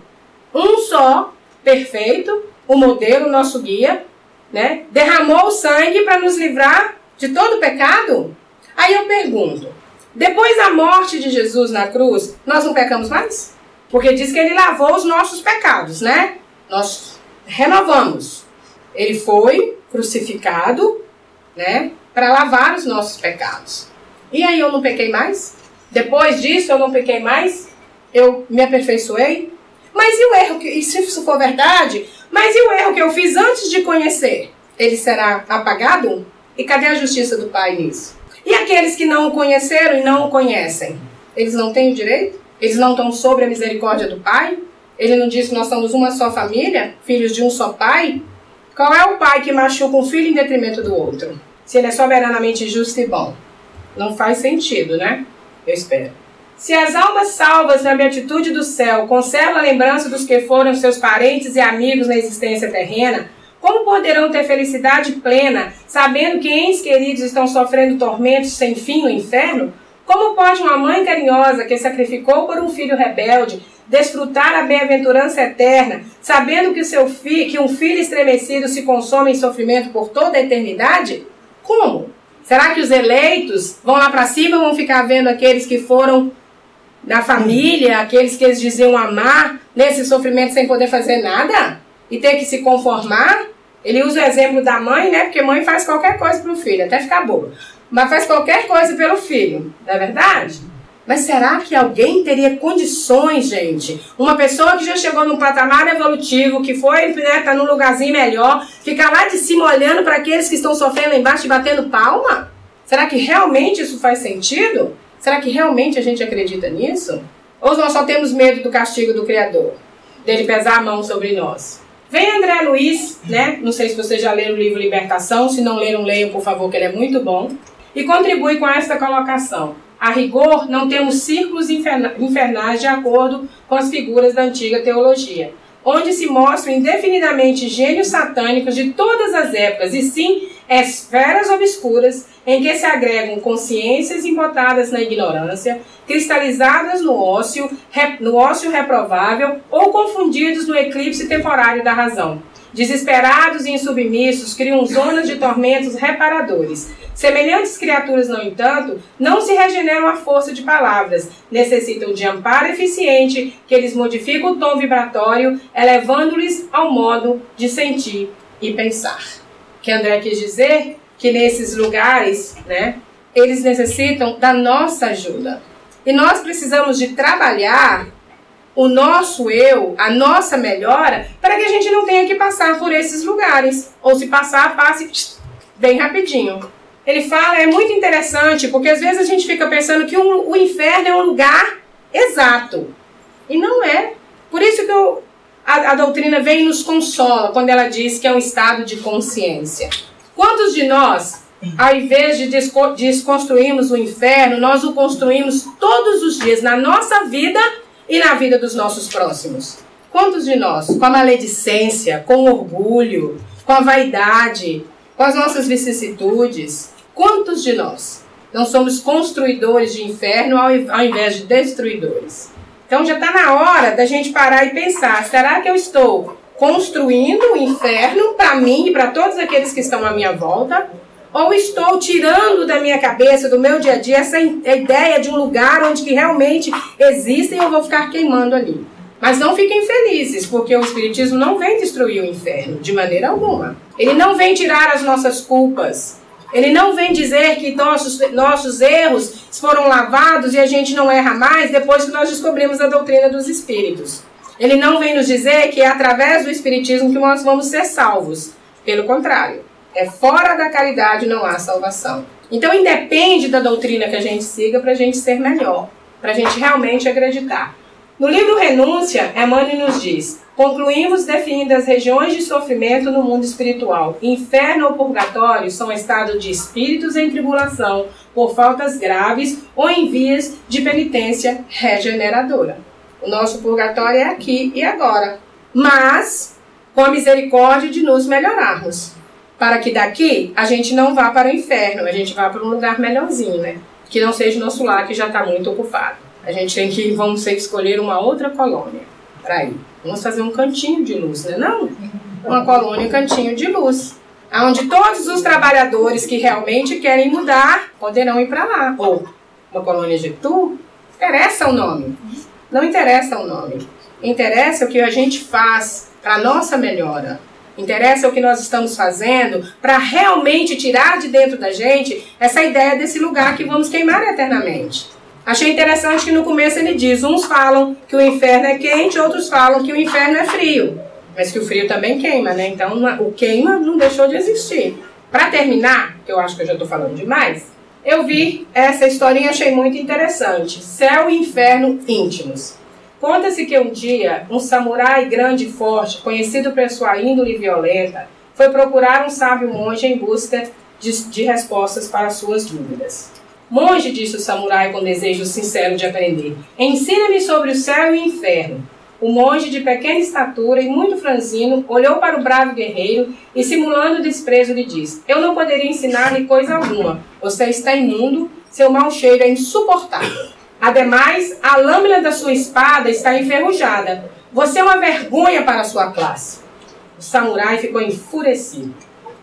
Speaker 2: um só, perfeito, o modelo, nosso guia, né, derramou o sangue para nos livrar de todo pecado? Aí eu pergunto, depois da morte de Jesus na cruz, nós não pecamos mais? Porque diz que ele lavou os nossos pecados, né? Nós renovamos. Ele foi crucificado, né? Para lavar os nossos pecados. E aí eu não pequei mais? Depois disso eu não pequei mais? Eu me aperfeiçoei? Mas e o erro que, e se isso for verdade, mas e o erro que eu fiz antes de conhecer? Ele será apagado? E cadê a justiça do Pai nisso? E aqueles que não o conheceram e não o conhecem? Eles não têm o direito? Eles não estão sobre a misericórdia do Pai? Ele não diz que nós somos uma só família, filhos de um só Pai? Qual é o pai que machuca um filho em detrimento do outro? Se ele é soberanamente justo e bom. Não faz sentido, né? Eu espero. Se as almas salvas na beatitude do céu conservam a lembrança dos que foram seus parentes e amigos na existência terrena, como poderão ter felicidade plena, sabendo que entes queridos estão sofrendo tormentos sem fim no inferno? Como pode uma mãe carinhosa que sacrificou por um filho rebelde desfrutar a bem-aventurança eterna, sabendo que, seu fi que um filho estremecido se consome em sofrimento por toda a eternidade? Como? Será que os eleitos vão lá para cima ou vão ficar vendo aqueles que foram da família, aqueles que eles diziam amar, nesse sofrimento sem poder fazer nada? E ter que se conformar? Ele usa o exemplo da mãe, né? Porque mãe faz qualquer coisa pro filho, até ficar boa. Mas faz qualquer coisa pelo filho, não é verdade? Mas será que alguém teria condições, gente? Uma pessoa que já chegou num patamar evolutivo, que foi, né, tá num lugarzinho melhor, ficar lá de cima olhando para aqueles que estão sofrendo embaixo e batendo palma? Será que realmente isso faz sentido? Será que realmente a gente acredita nisso? Ou nós só temos medo do castigo do Criador? Dele pesar a mão sobre nós? Vem André Luiz, né? Não sei se vocês já leram o livro Libertação, se não leram, leiam, por favor, que ele é muito bom. E contribui com esta colocação. A rigor, não temos círculos infernais de acordo com as figuras da antiga teologia, onde se mostram indefinidamente gênios satânicos de todas as épocas, e sim esferas obscuras em que se agregam consciências embotadas na ignorância, cristalizadas no ócio, no ócio reprovável ou confundidos no eclipse temporário da razão. Desesperados e insubmissos, criam zonas de tormentos reparadores. Semelhantes criaturas, no entanto, não se regeneram à força de palavras, necessitam de amparo eficiente que lhes modifica o tom vibratório, elevando-lhes ao modo de sentir e pensar. Que André quis dizer que nesses lugares, né, eles necessitam da nossa ajuda. E nós precisamos de trabalhar o nosso eu, a nossa melhora, para que a gente não tenha que passar por esses lugares. Ou se passar, passe bem rapidinho. Ele fala, é muito interessante, porque às vezes a gente fica pensando que um, o inferno é um lugar exato. E não é. Por isso que eu, a, a doutrina vem e nos consola quando ela diz que é um estado de consciência. Quantos de nós, ao invés de desconstruirmos o inferno, nós o construímos todos os dias na nossa vida e na vida dos nossos próximos? Quantos de nós, com a maledicência, com o orgulho, com a vaidade, com as nossas vicissitudes, quantos de nós não somos construidores de inferno ao invés de destruidores? Então já está na hora da gente parar e pensar: será que eu estou construindo o um inferno para mim e para todos aqueles que estão à minha volta? Ou estou tirando da minha cabeça, do meu dia a dia, essa ideia de um lugar onde que realmente existe e eu vou ficar queimando ali? Mas não fiquem felizes, porque o Espiritismo não vem destruir o inferno, de maneira alguma. Ele não vem tirar as nossas culpas. Ele não vem dizer que nossos, nossos erros foram lavados e a gente não erra mais depois que nós descobrimos a doutrina dos Espíritos. Ele não vem nos dizer que é através do Espiritismo que nós vamos ser salvos. Pelo contrário, é fora da caridade não há salvação. Então independe da doutrina que a gente siga para a gente ser melhor, para a gente realmente acreditar. No livro Renúncia, Emmanuel nos diz: concluímos definindo as regiões de sofrimento no mundo espiritual. Inferno ou purgatório são estados de espíritos em tribulação por faltas graves ou em vias de penitência regeneradora. O nosso purgatório é aqui e agora, mas com a misericórdia de nos melhorarmos, para que daqui a gente não vá para o inferno, a gente vá para um lugar melhorzinho, né? Que não seja o nosso lar que já está muito ocupado. A gente tem que, vamos ter que escolher uma outra colônia para ir. Vamos fazer um cantinho de luz, né? Não? Uma colônia, um cantinho de luz. Onde todos os trabalhadores que realmente querem mudar poderão ir para lá. Ou uma colônia de tu, interessa o nome. Não interessa o nome. Interessa o que a gente faz para nossa melhora. Interessa o que nós estamos fazendo para realmente tirar de dentro da gente essa ideia desse lugar que vamos queimar eternamente. Achei interessante que no começo ele diz: uns falam que o inferno é quente, outros falam que o inferno é frio. Mas que o frio também queima, né? Então o queima não deixou de existir. Para terminar, que eu acho que eu já estou falando demais, eu vi essa historinha achei muito interessante. Céu e inferno íntimos. Conta-se que um dia um samurai grande e forte, conhecido por sua índole violenta, foi procurar um sábio monge em busca de, de respostas para suas dúvidas. Monge, disse o samurai com desejo sincero de aprender, ensina-me sobre o céu e o inferno. O monge, de pequena estatura e muito franzino, olhou para o bravo guerreiro e, simulando desprezo, lhe disse: Eu não poderia ensinar-lhe coisa alguma. Você está imundo, seu mau cheiro é insuportável. Ademais, a lâmina da sua espada está enferrujada. Você é uma vergonha para a sua classe. O samurai ficou enfurecido.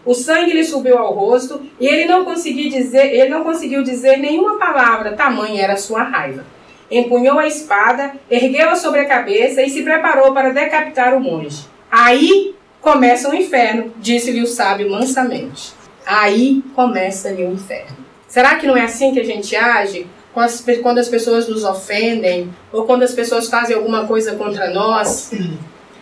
Speaker 2: O sangue lhe subiu ao rosto e ele não conseguiu dizer, ele não conseguiu dizer nenhuma palavra, tamanha era sua raiva. Empunhou a espada, ergueu-a sobre a cabeça e se preparou para decapitar o monge. Aí começa o inferno, disse-lhe o sábio mansamente. Aí começa-lhe o inferno. Será que não é assim que a gente age quando as pessoas nos ofendem ou quando as pessoas fazem alguma coisa contra nós?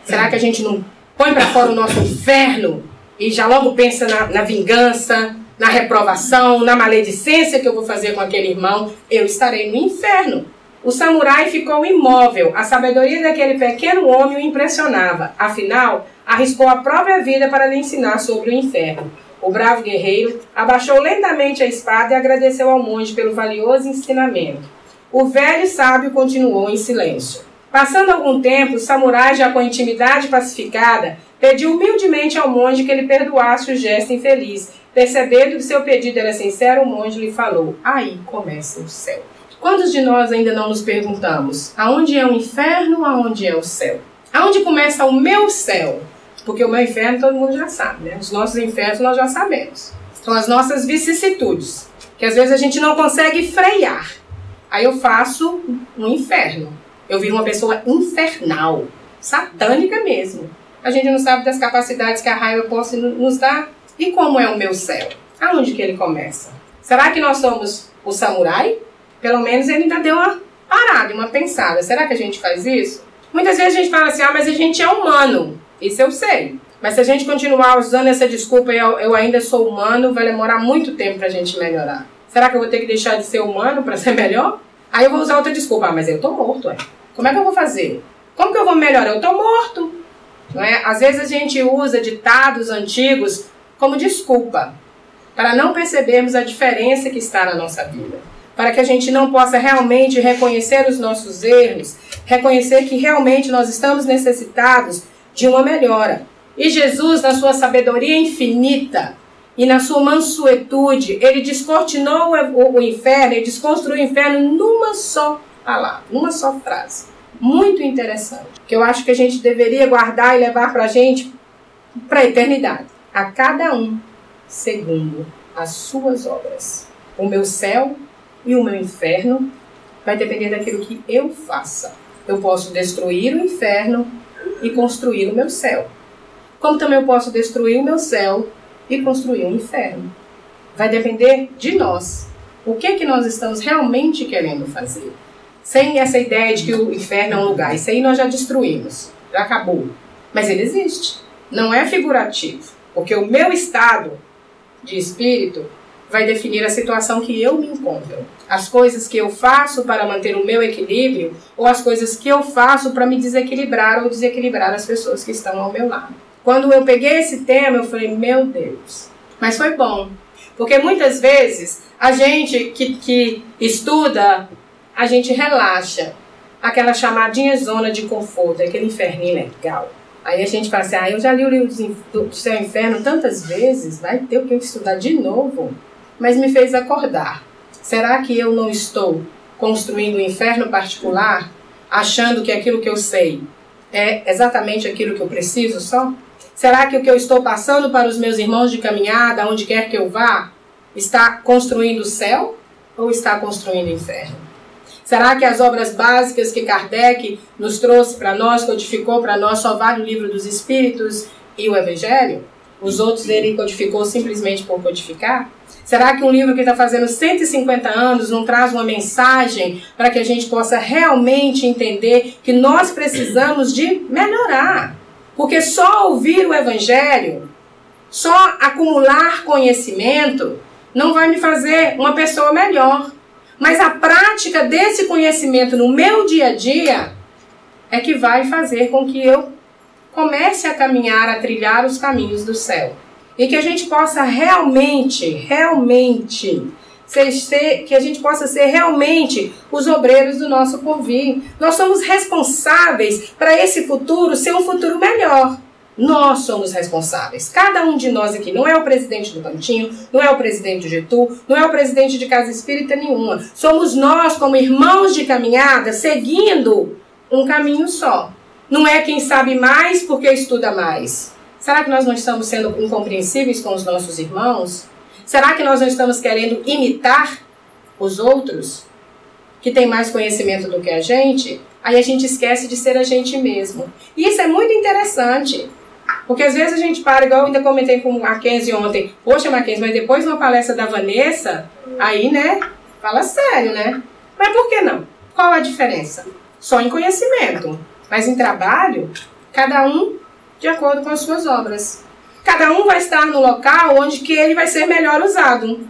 Speaker 2: Será que a gente não põe para fora o nosso inferno e já logo pensa na, na vingança, na reprovação, na maledicência que eu vou fazer com aquele irmão, eu estarei no inferno. O samurai ficou imóvel. A sabedoria daquele pequeno homem o impressionava. Afinal, arriscou a própria vida para lhe ensinar sobre o inferno. O bravo guerreiro abaixou lentamente a espada e agradeceu ao monge pelo valioso ensinamento. O velho sábio continuou em silêncio. Passando algum tempo, o samurai, já com intimidade pacificada, Pediu humildemente ao monge que ele perdoasse o gesto infeliz. Percebendo que seu pedido era sincero, o monge lhe falou: Aí começa o céu. Quantos de nós ainda não nos perguntamos aonde é o inferno, aonde é o céu? Aonde começa o meu céu? Porque o meu inferno todo mundo já sabe, né? Os nossos infernos nós já sabemos. São as nossas vicissitudes, que às vezes a gente não consegue frear. Aí eu faço um inferno. Eu viro uma pessoa infernal, satânica mesmo a gente não sabe das capacidades que a raiva possa nos dar. E como é o meu céu? Aonde que ele começa? Será que nós somos o samurai? Pelo menos ele ainda deu uma parada, uma pensada. Será que a gente faz isso? Muitas vezes a gente fala assim, ah, mas a gente é humano. Isso eu sei. Mas se a gente continuar usando essa desculpa, eu, eu ainda sou humano, vai demorar muito tempo pra gente melhorar. Será que eu vou ter que deixar de ser humano para ser melhor? Aí eu vou usar outra desculpa, ah, mas eu tô morto, é. Como é que eu vou fazer? Como que eu vou melhorar? Eu tô morto. Não é? Às vezes a gente usa ditados antigos como desculpa para não percebermos a diferença que está na nossa vida. Para que a gente não possa realmente reconhecer os nossos erros, reconhecer que realmente nós estamos necessitados de uma melhora. E Jesus, na sua sabedoria infinita e na sua mansuetude, ele descortinou o, inferno, ele desconstruiu o inferno numa só palavra, numa só frase muito interessante, que eu acho que a gente deveria guardar e levar para a gente para a eternidade. A cada um segundo as suas obras. O meu céu e o meu inferno vai depender daquilo que eu faça. eu posso destruir o inferno e construir o meu céu. Como também eu posso destruir o meu céu e construir um inferno. Vai depender de nós. O que que nós estamos realmente querendo fazer? Sem essa ideia de que o inferno é um lugar. Isso aí nós já destruímos. Já acabou. Mas ele existe. Não é figurativo. Porque o meu estado de espírito vai definir a situação que eu me encontro. As coisas que eu faço para manter o meu equilíbrio ou as coisas que eu faço para me desequilibrar ou desequilibrar as pessoas que estão ao meu lado. Quando eu peguei esse tema, eu falei, meu Deus. Mas foi bom. Porque muitas vezes a gente que, que estuda, a gente relaxa. Aquela chamadinha zona de conforto, aquele inferninho legal. Aí a gente fala assim, ah, eu já li o livro do e Inferno tantas vezes, vai ter o que estudar de novo mas me fez acordar. Será que eu não estou construindo um inferno particular, achando que aquilo que eu sei é exatamente aquilo que eu preciso só? Será que o que eu estou passando para os meus irmãos de caminhada, onde quer que eu vá, está construindo o céu ou está construindo o inferno? Será que as obras básicas que Kardec nos trouxe para nós, codificou para nós, só vale o livro dos Espíritos e o Evangelho? Os outros ele codificou simplesmente por codificar? Será que um livro que está fazendo 150 anos não traz uma mensagem para que a gente possa realmente entender que nós precisamos de melhorar? Porque só ouvir o Evangelho, só acumular conhecimento, não vai me fazer uma pessoa melhor. Mas a prática desse conhecimento no meu dia a dia é que vai fazer com que eu comece a caminhar, a trilhar os caminhos do céu e que a gente possa realmente, realmente ser, que a gente possa ser realmente os obreiros do nosso porvir. Nós somos responsáveis para esse futuro ser um futuro melhor. Nós somos responsáveis. Cada um de nós aqui. Não é o presidente do Cantinho, não é o presidente do Getú, não é o presidente de casa espírita nenhuma. Somos nós, como irmãos de caminhada, seguindo um caminho só. Não é quem sabe mais porque estuda mais. Será que nós não estamos sendo incompreensíveis com os nossos irmãos? Será que nós não estamos querendo imitar os outros que têm mais conhecimento do que a gente? Aí a gente esquece de ser a gente mesmo. E isso é muito interessante. Porque às vezes a gente para, igual eu ainda comentei com o Mackenzie ontem. Poxa, Mackenzie, mas depois de uma palestra da Vanessa, aí, né? Fala sério, né? Mas por que não? Qual a diferença? Só em conhecimento. Mas em trabalho, cada um de acordo com as suas obras. Cada um vai estar no local onde que ele vai ser melhor usado.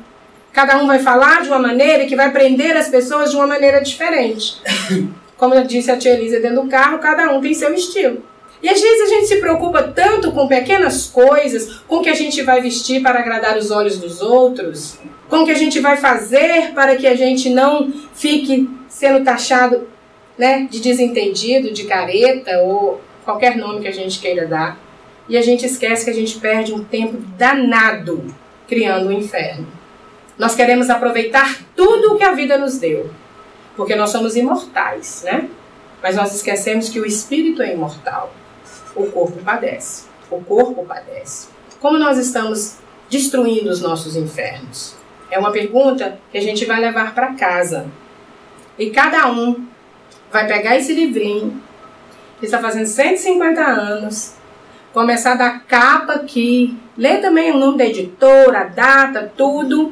Speaker 2: Cada um vai falar de uma maneira que vai prender as pessoas de uma maneira diferente. [COUGHS] Como eu disse a tia Elisa dentro do carro, cada um tem seu estilo. E às vezes a gente se preocupa tanto com pequenas coisas, com o que a gente vai vestir para agradar os olhos dos outros, com o que a gente vai fazer para que a gente não fique sendo taxado né, de desentendido, de careta ou qualquer nome que a gente queira dar, e a gente esquece que a gente perde um tempo danado criando um inferno. Nós queremos aproveitar tudo o que a vida nos deu, porque nós somos imortais, né? Mas nós esquecemos que o espírito é imortal. O corpo padece. O corpo padece. Como nós estamos destruindo os nossos infernos? É uma pergunta que a gente vai levar para casa. E cada um vai pegar esse livrinho está fazendo 150 anos, começar da capa aqui, ler também o nome da editora, a data, tudo,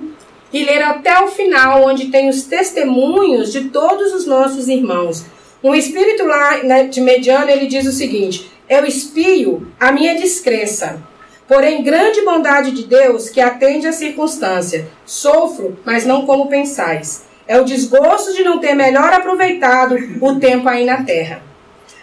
Speaker 2: e ler até o final, onde tem os testemunhos de todos os nossos irmãos. Um espírito lá né, de mediano, ele diz o seguinte: Eu espio a minha descrença. Porém, grande bondade de Deus que atende à circunstância. Sofro, mas não como pensais. É o desgosto de não ter melhor aproveitado o tempo aí na terra.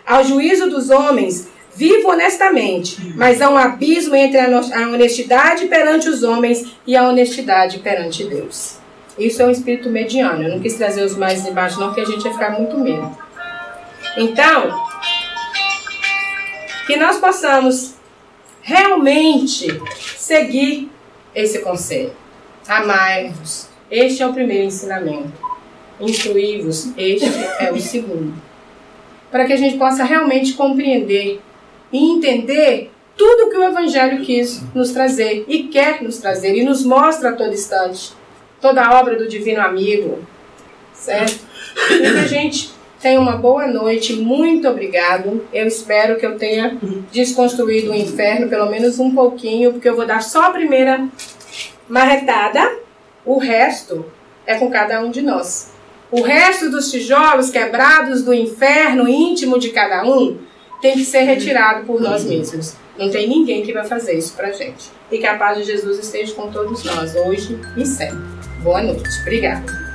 Speaker 2: Ao juízo dos homens, vivo honestamente, mas há um abismo entre a honestidade perante os homens e a honestidade perante Deus. Isso é um espírito mediano. Eu não quis trazer os mais embaixo, não, porque a gente ia ficar muito medo. Então, que nós possamos realmente seguir esse conselho. Amai-vos. Este é o primeiro ensinamento. Instruí-vos. Este é o segundo para que a gente possa realmente compreender e entender tudo que o Evangelho quis nos trazer e quer nos trazer e nos mostra a todo instante. Toda a obra do Divino Amigo, certo? E a gente Tenha uma boa noite, muito obrigado. Eu espero que eu tenha desconstruído o inferno, pelo menos um pouquinho, porque eu vou dar só a primeira marretada, o resto é com cada um de nós. O resto dos tijolos quebrados do inferno íntimo de cada um tem que ser retirado por nós mesmos. Não tem ninguém que vai fazer isso pra gente. E que a paz de Jesus esteja com todos nós, hoje e sempre. Boa noite. Obrigada.